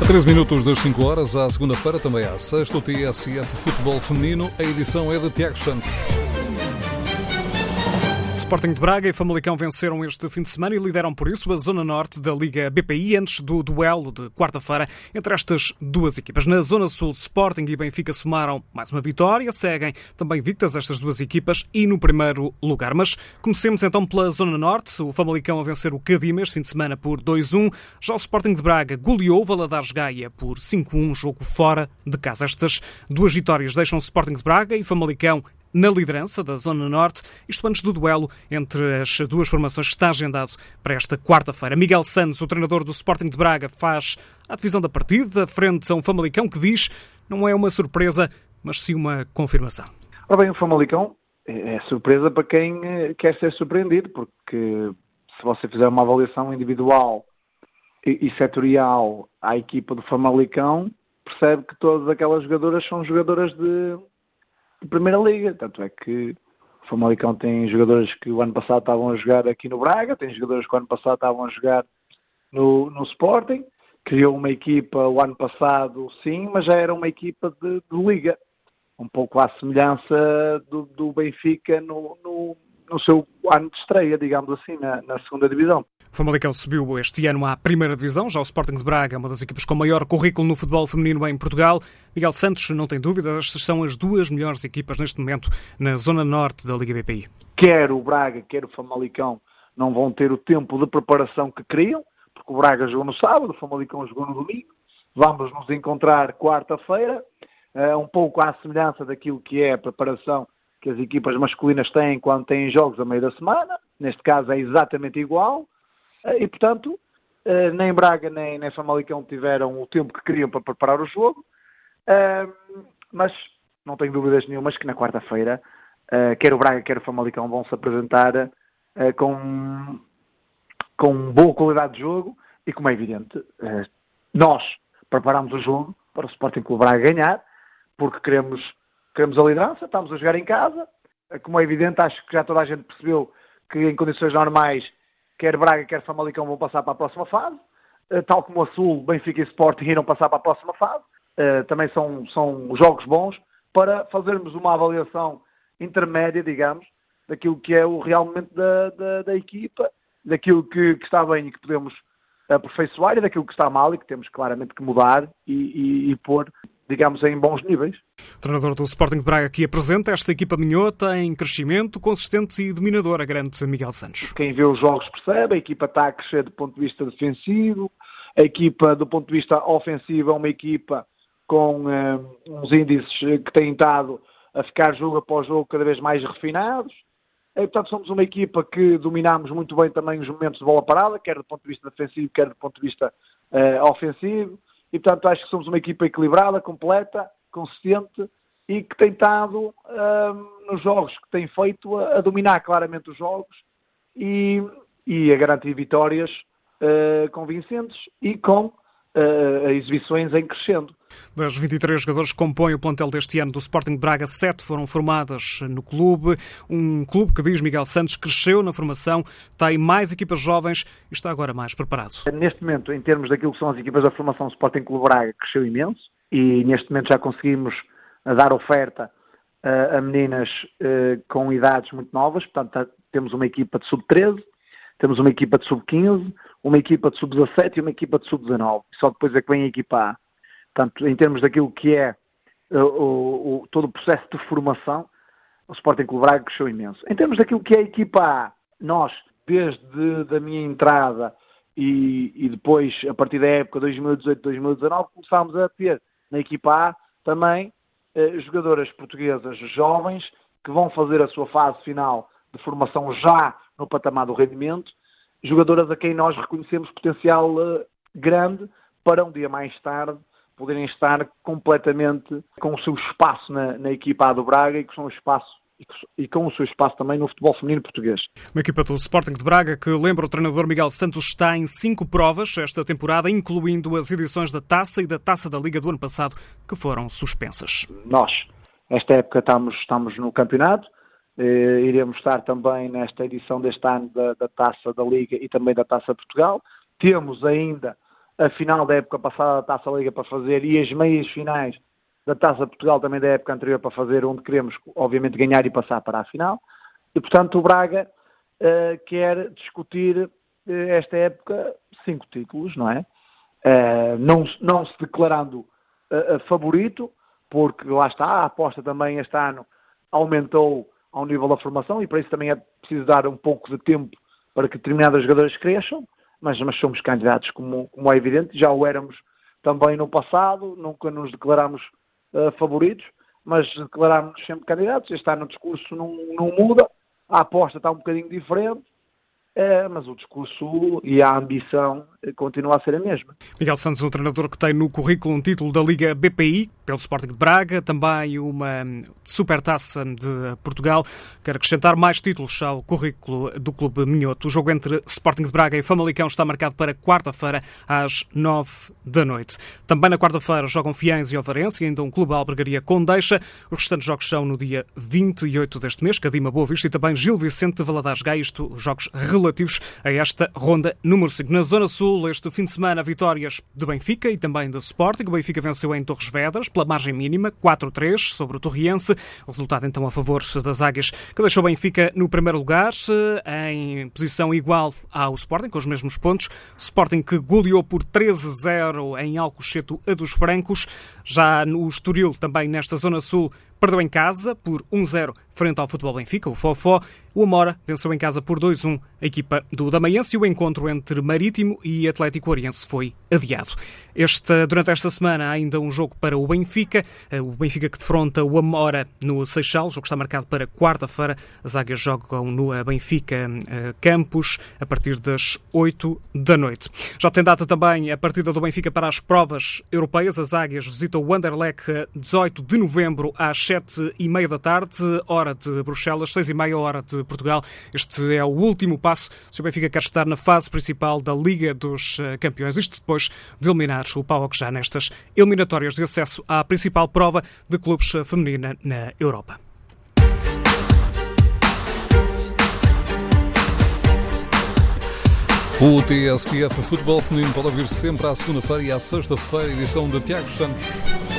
A 13 minutos das 5 horas, à segunda-feira, também à sexta, o TSF Futebol Feminino. A edição é de Tiago Santos. Sporting de Braga e Famalicão venceram este fim de semana e lideram por isso a Zona Norte da Liga BPI antes do duelo de quarta-feira entre estas duas equipas. Na Zona Sul, Sporting e Benfica somaram mais uma vitória, seguem também victas estas duas equipas e no primeiro lugar. Mas comecemos então pela Zona Norte, o Famalicão a vencer o Cadima este fim de semana por 2-1, já o Sporting de Braga goleou o Valadares Gaia por 5-1, jogo fora de casa. Estas duas vitórias deixam o Sporting de Braga e Famalicão na liderança da Zona Norte, isto antes do duelo entre as duas formações que está agendado para esta quarta-feira. Miguel Santos, o treinador do Sporting de Braga, faz a divisão da partida, frente a um Famalicão que diz não é uma surpresa, mas sim uma confirmação. Ora bem, o Famalicão é surpresa para quem eh, quer ser surpreendido, porque se você fizer uma avaliação individual e setorial à equipa do Famalicão, percebe que todas aquelas jogadoras são jogadoras de, de Primeira Liga. Tanto é que o Famalicão tem jogadores que o ano passado estavam a jogar aqui no Braga, tem jogadores que o ano passado estavam a jogar no, no Sporting. Criou uma equipa o ano passado, sim, mas já era uma equipa de, de Liga. Um pouco à semelhança do, do Benfica no, no, no seu ano de estreia, digamos assim, na, na segunda divisão. O Famalicão subiu este ano à primeira divisão, já o Sporting de Braga é uma das equipas com maior currículo no futebol feminino em Portugal. Miguel Santos, não tem dúvida, estas são as duas melhores equipas neste momento na zona norte da Liga BPI. Quer o Braga, quer o Famalicão não vão ter o tempo de preparação que queriam, porque o Braga jogou no sábado, o Famalicão jogou no domingo. Vamos nos encontrar quarta-feira, eh, um pouco à semelhança daquilo que é a preparação que as equipas masculinas têm quando têm jogos a meio da semana. Neste caso é exatamente igual. Eh, e, portanto, eh, nem Braga nem, nem Famalicão tiveram o tempo que queriam para preparar o jogo. Eh, mas não tenho dúvidas nenhumas que na quarta-feira, quer o Braga, quer o Famalicão vão se apresentar com, com boa qualidade de jogo e, como é evidente, nós preparamos o jogo para o Sporting Clube Braga ganhar, porque queremos queremos a liderança, estamos a jogar em casa. Como é evidente, acho que já toda a gente percebeu que em condições normais, quer Braga, quer Famalicão vão passar para a próxima fase. Eh, tal como a Sul, Benfica e Sporting irão passar para a próxima fase. Eh, também são, são jogos bons para fazermos uma avaliação intermédia, digamos, daquilo que é o realmente da, da, da equipa, daquilo que, que, está bem e que podemos aperfeiçoar e daquilo que está mal e que temos claramente que mudar e, e, e pôr digamos, em bons níveis. O treinador do Sporting de Braga aqui apresenta esta equipa minhota em crescimento, consistente e dominadora, grande Miguel Santos. Quem vê os jogos percebe, a equipa está a crescer do ponto de vista defensivo, a equipa do ponto de vista ofensivo é uma equipa com uh, uns índices que têm estado a ficar jogo após jogo cada vez mais refinados. E, portanto, somos uma equipa que dominamos muito bem também os momentos de bola parada, quer do ponto de vista defensivo, quer do ponto de vista uh, ofensivo e portanto acho que somos uma equipa equilibrada, completa, consistente e que tem estado um, nos jogos que tem feito a, a, dominar claramente os jogos e, e a garantir vitórias uh, convincentes e com uh, exibições em crescendo. Das 23 jogadores que compõem o plantel deste ano do Sporting Braga, sete foram formadas no clube. Um clube que, diz Miguel Santos, cresceu na formação, tem mais equipas jovens e está agora mais preparado. Neste momento, em termos daquilo que são as equipas da formação, o Sporting Clube Braga cresceu imenso e neste momento já conseguimos eh, dar oferta uh, a meninas uh, com idades muito novas. Portanto, temos uma equipa de sub-13, temos uma equipa de sub-15, uma equipa de sub-17 e uma equipa de sub-19. Só depois é que vem a equipa A. Portanto, em termos daquilo que é uh, o, o, todo o processo de formação, o Sporting Clube Braga cresceu imenso. Em termos daquilo que é a equipa A, nós, desde a minha entrada e, e depois, a partir da época 2018-2019, começámos a ter na equipa A também uh, jogadoras portuguesas jovens que vão fazer a sua fase final de formação já no patamar do rendimento, jogadoras a quem nós reconhecemos potencial uh, grande para um dia mais tarde poderem estar completamente com o seu espaço na, na equipa do Braga e com o seu espaço e com o seu espaço também no futebol feminino português. Uma equipa do Sporting de Braga que, lembra o treinador Miguel Santos, está em cinco provas esta temporada, incluindo as edições da Taça e da Taça da Liga do ano passado, que foram suspensas. Nós, esta época, estamos, estamos no campeonato, eh, iremos estar também nesta edição deste ano da, da Taça da Liga e também da Taça de Portugal. Temos ainda a final da época passada da Taça Liga para fazer e as meias finais da Taça Portugal também da época anterior para fazer, onde queremos, obviamente, ganhar e passar para a final. E, portanto, o Braga uh, quer discutir uh, esta época cinco títulos, não é? Uh, não, não se declarando favorito, porque lá está, a aposta também este ano aumentou ao nível da formação e para isso também é preciso dar um pouco de tempo para que determinados jogadores cresçam, mas, mas somos candidatos, como, como é evidente, já o éramos também no passado, nunca nos declarámos uh, favoritos, mas declarámos sempre candidatos. Este ano o discurso não, não muda, a aposta está um bocadinho diferente, é, mas o discurso e a ambição continua a ser a mesma. Miguel Santos, um treinador que tem no currículo um título da Liga BPI, pelo Sporting de Braga, também uma Supertaça de Portugal. Quer acrescentar mais títulos ao currículo do Clube Minhoto. O jogo entre Sporting de Braga e Famalicão está marcado para quarta-feira, às nove da noite. Também na quarta-feira jogam Fiães e Alvarense e ainda um Clube Albergaria Condeixa. Os restantes jogos são no dia 28 deste mês, Cadima Boa Vista e também Gil Vicente de Valadares Gaia, isto jogos relativos relativos a esta ronda número 5. Na Zona Sul, este fim de semana, vitórias de Benfica e também do Sporting. O Benfica venceu em Torres Vedras, pela margem mínima, 4-3, sobre o Torriense. O resultado, então, a favor das Águias, que deixou o Benfica no primeiro lugar, em posição igual ao Sporting, com os mesmos pontos. Sporting que goleou por 13-0 em Alcochete a dos Francos. Já no Estoril, também nesta Zona Sul, perdeu em casa por 1-0 frente ao Futebol Benfica, o Fofó. O Amora venceu em casa por 2-1 a equipa do Damaense e o encontro entre Marítimo e Atlético Oriense foi adiado. Este, durante esta semana há ainda um jogo para o Benfica, eh, o Benfica que defronta o Amora no Seixal, o jogo está marcado para quarta-feira. As águias jogam no eh, Benfica eh, Campos a partir das 8 da noite. Já tem data também a partida do Benfica para as provas europeias. As águias visitam o Anderlecht 18 de novembro às 7 e meia da tarde, hora hora de Bruxelas, seis e meia hora de Portugal. Este é o último passo se o Benfica quer estar na fase principal da Liga dos eh, Campeões. Isto depois de eliminar o PAOK já nestas eliminatórias de acesso à principal prova de clubes eh, feminina na Europa. O TSF Futebol Feminino pode ouvir sempre à segunda-feira e à sexta-feira, edição de Tiago Santos.